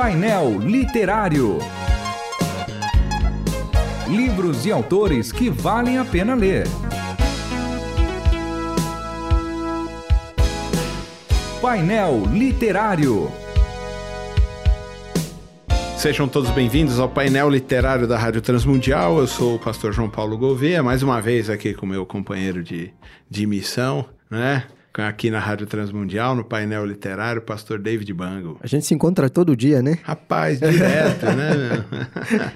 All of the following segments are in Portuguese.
Painel Literário. Livros e autores que valem a pena ler. Painel Literário. Sejam todos bem-vindos ao painel literário da Rádio Transmundial. Eu sou o pastor João Paulo Gouveia, mais uma vez aqui com meu companheiro de, de missão, né? Aqui na Rádio Transmundial, no painel literário, pastor David Bango. A gente se encontra todo dia, né? Rapaz, direto, né?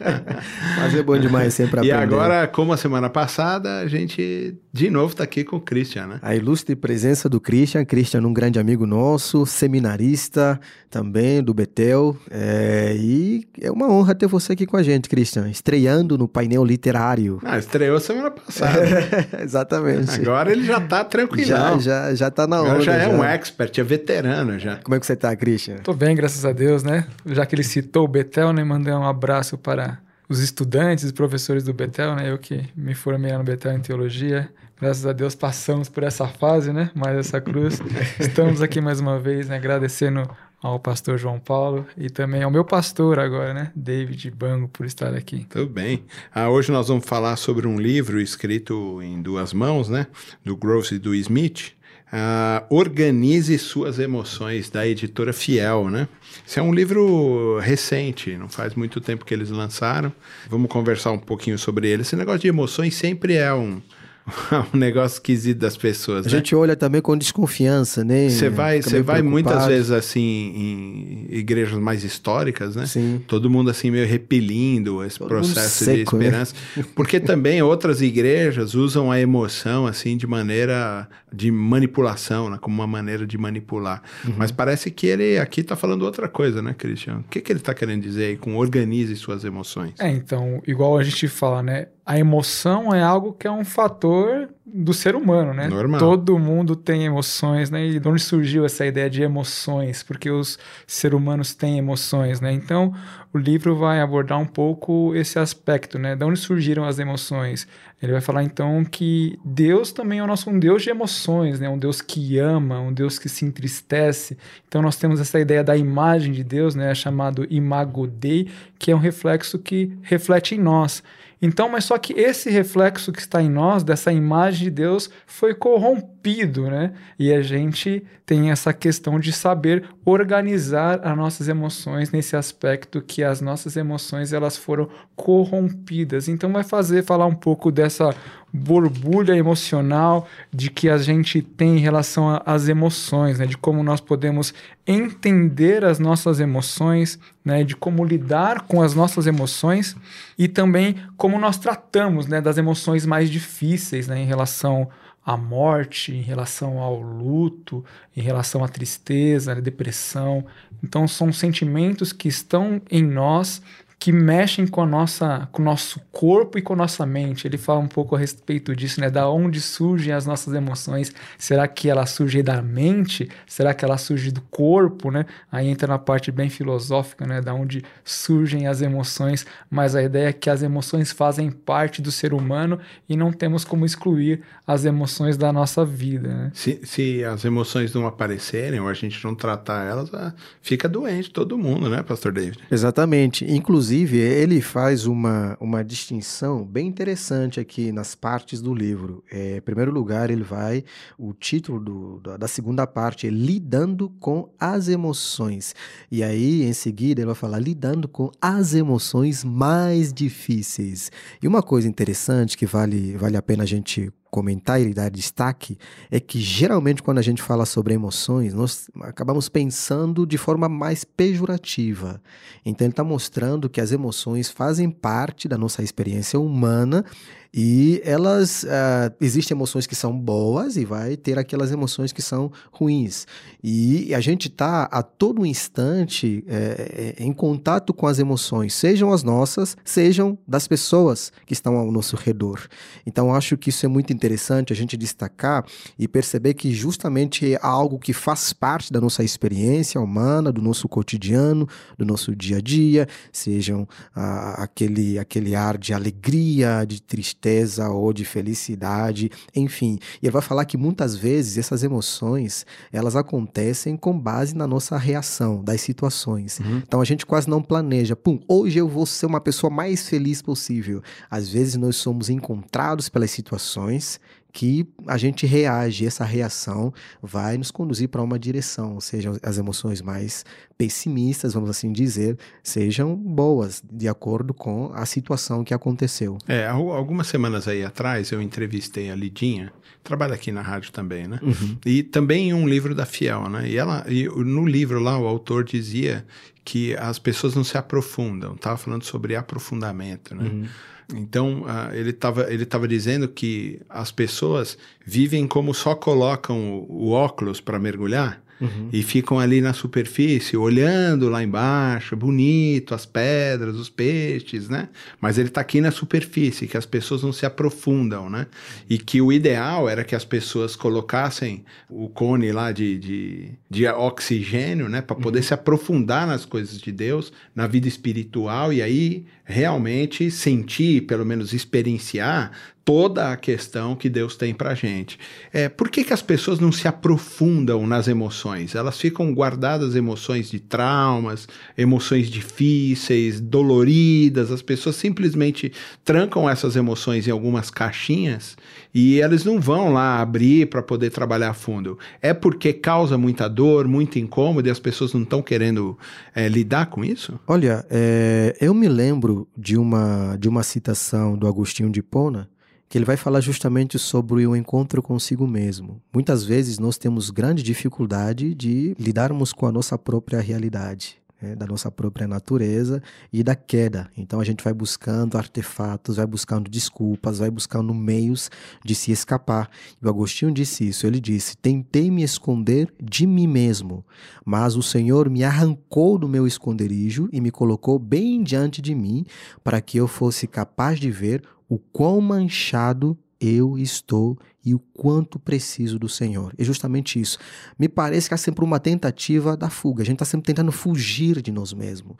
Mas é bom demais sempre aprender. E agora, como a semana passada, a gente de novo está aqui com o Christian, né? A ilustre presença do Christian. Christian, um grande amigo nosso, seminarista também do Betel. É... E é uma honra ter você aqui com a gente, Christian, estreando no painel literário. Ah, estreou semana passada. exatamente. Agora ele já está tranquilo. Já, já, já tá na hora. Já é já. um expert, é veterano já. Como é que você tá, Christian? Tô bem, graças a Deus, né? Já que ele citou o Betel, né? Mandei um abraço para os estudantes e professores do Betel, né? Eu que me formei no Betel em teologia. Graças a Deus passamos por essa fase, né? Mais essa cruz. Estamos aqui mais uma vez, né? Agradecendo ao pastor João Paulo e também ao meu pastor agora, né, David Bango, por estar aqui. Tudo bem. Ah, hoje nós vamos falar sobre um livro escrito em duas mãos, né, do Gross e do Smith, Uh, Organize Suas Emoções, da editora Fiel, né? Esse é um livro recente, não faz muito tempo que eles lançaram. Vamos conversar um pouquinho sobre ele. Esse negócio de emoções sempre é um, um negócio esquisito das pessoas. A né? gente olha também com desconfiança, né? Você vai, você vai muitas vezes assim em igrejas mais históricas, né? Sim. Todo mundo assim meio repelindo esse Todo processo seco, de esperança, né? porque também outras igrejas usam a emoção assim de maneira de manipulação, né? Como uma maneira de manipular. Uhum. Mas parece que ele aqui está falando outra coisa, né, Cristiano? O que, que ele está querendo dizer aí com organize suas emoções? É, então, igual a gente fala, né? A emoção é algo que é um fator do ser humano, né? Normal. Todo mundo tem emoções, né? E de onde surgiu essa ideia de emoções? Porque os seres humanos têm emoções, né? Então, o livro vai abordar um pouco esse aspecto, né? De onde surgiram as emoções? Ele vai falar então que Deus também é o nosso um Deus de emoções, né? Um Deus que ama, um Deus que se entristece. Então nós temos essa ideia da imagem de Deus, né? Chamado imago Dei, que é um reflexo que reflete em nós. Então, mas só que esse reflexo que está em nós, dessa imagem de Deus, foi corrompido, né? E a gente tem essa questão de saber organizar as nossas emoções nesse aspecto que as nossas emoções elas foram corrompidas. Então, vai fazer falar um pouco dessa borbulha emocional de que a gente tem em relação às emoções, né? de como nós podemos entender as nossas emoções, né? de como lidar com as nossas emoções e também como nós tratamos né? das emoções mais difíceis né? em relação à morte, em relação ao luto, em relação à tristeza, à depressão. Então são sentimentos que estão em nós que mexem com a nossa, com o nosso corpo e com a nossa mente. Ele fala um pouco a respeito disso, né? Da onde surgem as nossas emoções? Será que ela surge da mente? Será que ela surge do corpo, né? Aí entra na parte bem filosófica, né? Da onde surgem as emoções. Mas a ideia é que as emoções fazem parte do ser humano e não temos como excluir as emoções da nossa vida, né? Se, se as emoções não aparecerem ou a gente não tratar elas, ah, fica doente todo mundo, né, Pastor David? Exatamente. Inclusive Inclusive, ele faz uma, uma distinção bem interessante aqui nas partes do livro. É, em primeiro lugar, ele vai. O título do, da segunda parte é Lidando com as Emoções. E aí, em seguida, ele vai falar Lidando com as emoções mais difíceis. E uma coisa interessante que vale, vale a pena a gente comentar e dar destaque é que geralmente quando a gente fala sobre emoções, nós acabamos pensando de forma mais pejorativa. Então ele está mostrando que as emoções fazem parte da nossa experiência humana e elas, uh, existem emoções que são boas e vai ter aquelas emoções que são ruins. E a gente está a todo instante é, em contato com as emoções, sejam as nossas, sejam das pessoas que estão ao nosso redor. Então acho que isso é muito interessante a gente destacar e perceber que justamente é algo que faz parte da nossa experiência humana, do nosso cotidiano, do nosso dia a dia, sejam uh, aquele, aquele ar de alegria, de tristeza tristeza ou de felicidade, enfim. E ele vai falar que muitas vezes essas emoções, elas acontecem com base na nossa reação das situações. Uhum. Então a gente quase não planeja, pum, hoje eu vou ser uma pessoa mais feliz possível. Às vezes nós somos encontrados pelas situações que a gente reage, essa reação vai nos conduzir para uma direção, sejam as emoções mais pessimistas, vamos assim dizer, sejam boas, de acordo com a situação que aconteceu. É, algumas semanas aí atrás eu entrevistei a Lidinha, trabalha aqui na rádio também, né? Uhum. E também em um livro da Fiel, né? E ela, e no livro lá, o autor dizia que as pessoas não se aprofundam, estava falando sobre aprofundamento, né? Uhum. Então, uh, ele estava ele tava dizendo que as pessoas vivem como só colocam o, o óculos para mergulhar Uhum. E ficam ali na superfície, olhando lá embaixo, bonito, as pedras, os peixes, né? Mas ele está aqui na superfície, que as pessoas não se aprofundam, né? E que o ideal era que as pessoas colocassem o cone lá de, de, de oxigênio, né? Para poder uhum. se aprofundar nas coisas de Deus, na vida espiritual, e aí realmente sentir, pelo menos experienciar toda a questão que Deus tem para gente. É, por que, que as pessoas não se aprofundam nas emoções? Elas ficam guardadas emoções de traumas, emoções difíceis, doloridas. As pessoas simplesmente trancam essas emoções em algumas caixinhas e eles não vão lá abrir para poder trabalhar a fundo. É porque causa muita dor, muito incômodo e as pessoas não estão querendo é, lidar com isso? Olha, é, eu me lembro de uma, de uma citação do Agostinho de Pona que ele vai falar justamente sobre o encontro consigo mesmo. Muitas vezes nós temos grande dificuldade de lidarmos com a nossa própria realidade. Né, da nossa própria natureza e da queda. Então a gente vai buscando artefatos, vai buscando desculpas, vai buscando meios de se escapar. E o Agostinho disse isso. Ele disse: Tentei me esconder de mim mesmo, mas o Senhor me arrancou do meu esconderijo e me colocou bem diante de mim para que eu fosse capaz de ver o quão manchado eu estou e o quanto preciso do Senhor. É justamente isso. Me parece que há sempre uma tentativa da fuga. A gente está sempre tentando fugir de nós mesmos.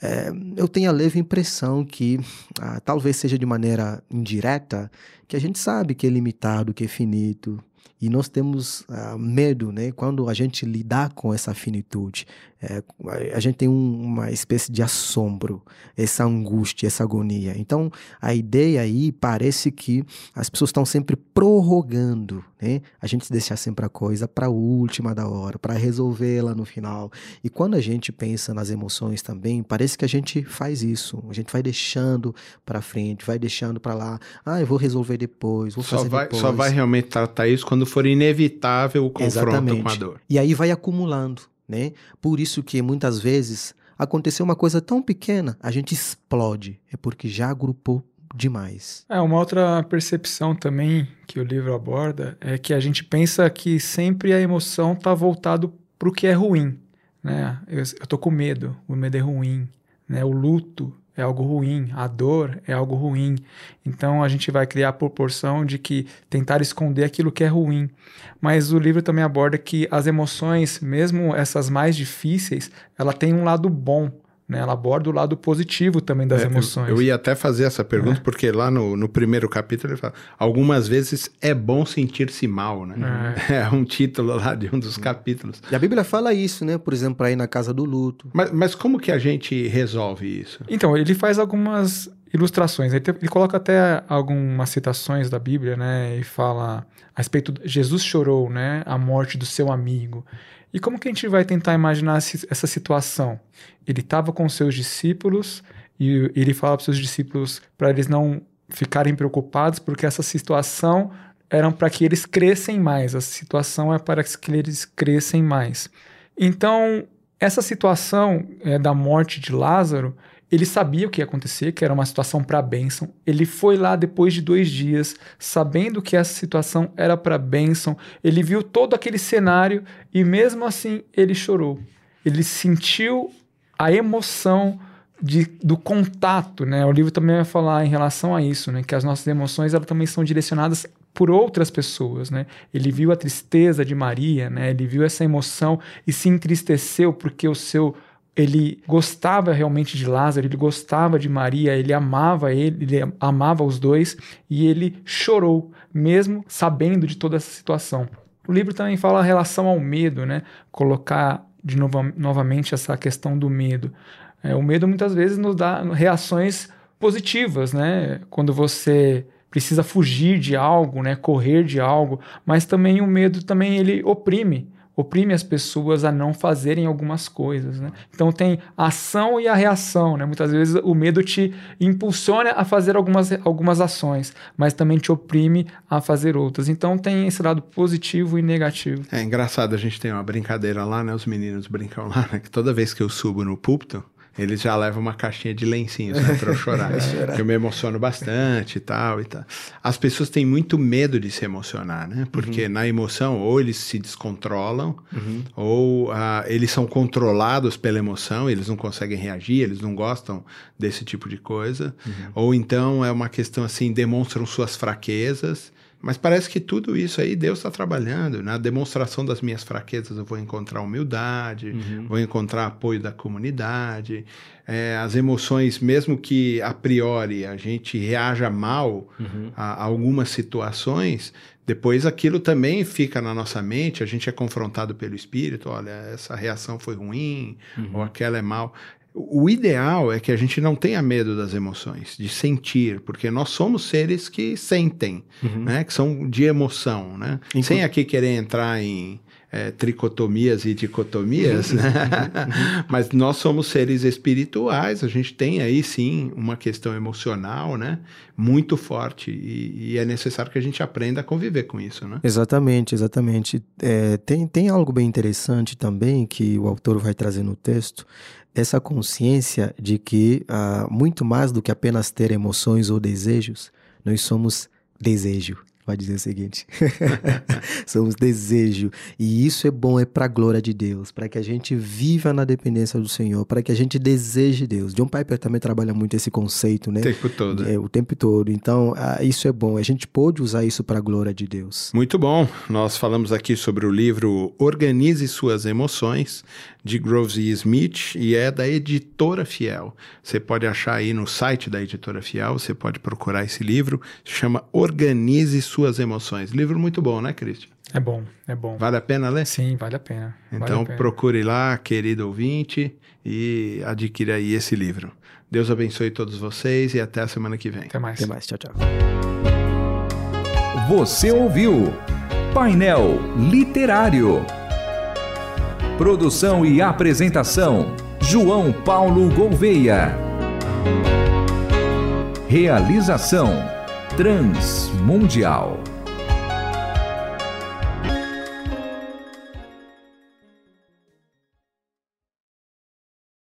É, eu tenho a leve impressão que, ah, talvez seja de maneira indireta, que a gente sabe que é limitado, que é finito, e nós temos uh, medo, né? Quando a gente lidar com essa finitude, é, a gente tem um, uma espécie de assombro, essa angústia, essa agonia. Então, a ideia aí parece que as pessoas estão sempre prorrogando, né? A gente deixar sempre a coisa para a última da hora, para resolvê-la no final. E quando a gente pensa nas emoções também, parece que a gente faz isso. A gente vai deixando para frente, vai deixando para lá. Ah, eu vou resolver depois, vou só fazer vai, depois. Só vai realmente tratar isso quando for inevitável o confronto Exatamente. com a dor. E aí vai acumulando né? Por isso que muitas vezes aconteceu uma coisa tão pequena, a gente explode, é porque já agrupou demais. É, uma outra percepção também que o livro aborda é que a gente pensa que sempre a emoção está voltado para o que é ruim, né? Eu, eu tô com medo, o medo é ruim, né? O luto é algo ruim, a dor é algo ruim. Então a gente vai criar a proporção de que tentar esconder aquilo que é ruim. Mas o livro também aborda que as emoções, mesmo essas mais difíceis, ela tem um lado bom. Né? Ela aborda o lado positivo também das é, emoções. Eu, eu, ia até fazer essa pergunta, é. porque lá no, no primeiro capítulo ele fala: algumas vezes é bom sentir-se mal, né? É. é. um título lá de um dos capítulos. E a Bíblia fala isso, né? Por exemplo, para ir na casa do luto. Mas, mas como que a gente resolve isso? Então, ele faz algumas ilustrações. Ele, ele, coloca até algumas citações da Bíblia, né? E fala a respeito de Jesus chorou, né? A morte do seu amigo. E como que a gente vai tentar imaginar essa situação? Ele estava com seus discípulos e ele fala para seus discípulos para eles não ficarem preocupados, porque essa situação era para que eles crescem mais. A situação é para que eles crescem mais. Então, essa situação é, da morte de Lázaro ele sabia o que ia acontecer, que era uma situação para bênção. Ele foi lá depois de dois dias, sabendo que essa situação era para bênção. Ele viu todo aquele cenário e mesmo assim ele chorou. Ele sentiu a emoção de, do contato, né? O livro também vai falar em relação a isso, né? Que as nossas emoções elas também são direcionadas por outras pessoas, né? Ele viu a tristeza de Maria, né? Ele viu essa emoção e se entristeceu porque o seu ele gostava realmente de Lázaro, ele gostava de Maria, ele amava ele, ele amava os dois e ele chorou, mesmo sabendo de toda essa situação. O livro também fala a relação ao medo, né? Colocar de novo, novamente essa questão do medo. É, o medo muitas vezes nos dá reações positivas, né? Quando você precisa fugir de algo, né? Correr de algo, mas também o medo também ele oprime oprime as pessoas a não fazerem algumas coisas. Né? Então tem a ação e a reação. Né? Muitas vezes o medo te impulsiona a fazer algumas, algumas ações, mas também te oprime a fazer outras. Então tem esse lado positivo e negativo. É engraçado, a gente tem uma brincadeira lá, né? Os meninos brincam lá, né? Que toda vez que eu subo no púlpito, eles já levam uma caixinha de lencinhos né, para eu chorar. eu me emociono bastante e tal, e tal. As pessoas têm muito medo de se emocionar, né? Porque uhum. na emoção, ou eles se descontrolam, uhum. ou uh, eles são controlados pela emoção, eles não conseguem reagir, eles não gostam desse tipo de coisa. Uhum. Ou então é uma questão assim, demonstram suas fraquezas mas parece que tudo isso aí Deus está trabalhando. Na demonstração das minhas fraquezas eu vou encontrar humildade, uhum. vou encontrar apoio da comunidade. É, as emoções, mesmo que a priori a gente reaja mal uhum. a, a algumas situações, depois aquilo também fica na nossa mente, a gente é confrontado pelo espírito, olha, essa reação foi ruim, uhum. ou aquela é mal. O ideal é que a gente não tenha medo das emoções, de sentir, porque nós somos seres que sentem, uhum. né? Que são de emoção, né? Inclu Sem aqui querer entrar em é, tricotomias e dicotomias, né? Mas nós somos seres espirituais, a gente tem aí sim uma questão emocional, né? Muito forte e, e é necessário que a gente aprenda a conviver com isso, né? Exatamente, exatamente. É, tem, tem algo bem interessante também que o autor vai trazer no texto, essa consciência de que uh, muito mais do que apenas ter emoções ou desejos, nós somos desejo vai dizer o seguinte: somos desejo. E isso é bom, é para a glória de Deus, para que a gente viva na dependência do Senhor, para que a gente deseje Deus. John Piper também trabalha muito esse conceito, né? O tempo todo. É, o tempo todo. Então, isso é bom. A gente pode usar isso para a glória de Deus. Muito bom. Nós falamos aqui sobre o livro Organize Suas Emoções, de Groves e Smith, e é da editora Fiel. Você pode achar aí no site da editora Fiel, você pode procurar esse livro, se chama Organize Suas suas emoções. Livro muito bom, né, Cristian? É bom, é bom. Vale a pena ler? Sim, vale a pena. Então vale a pena. procure lá, querido ouvinte, e adquira aí esse livro. Deus abençoe todos vocês e até a semana que vem. Até mais. Até mais. Tchau, tchau. Você ouviu Painel Literário. Produção e apresentação: João Paulo Gouveia. Realização Transmundial.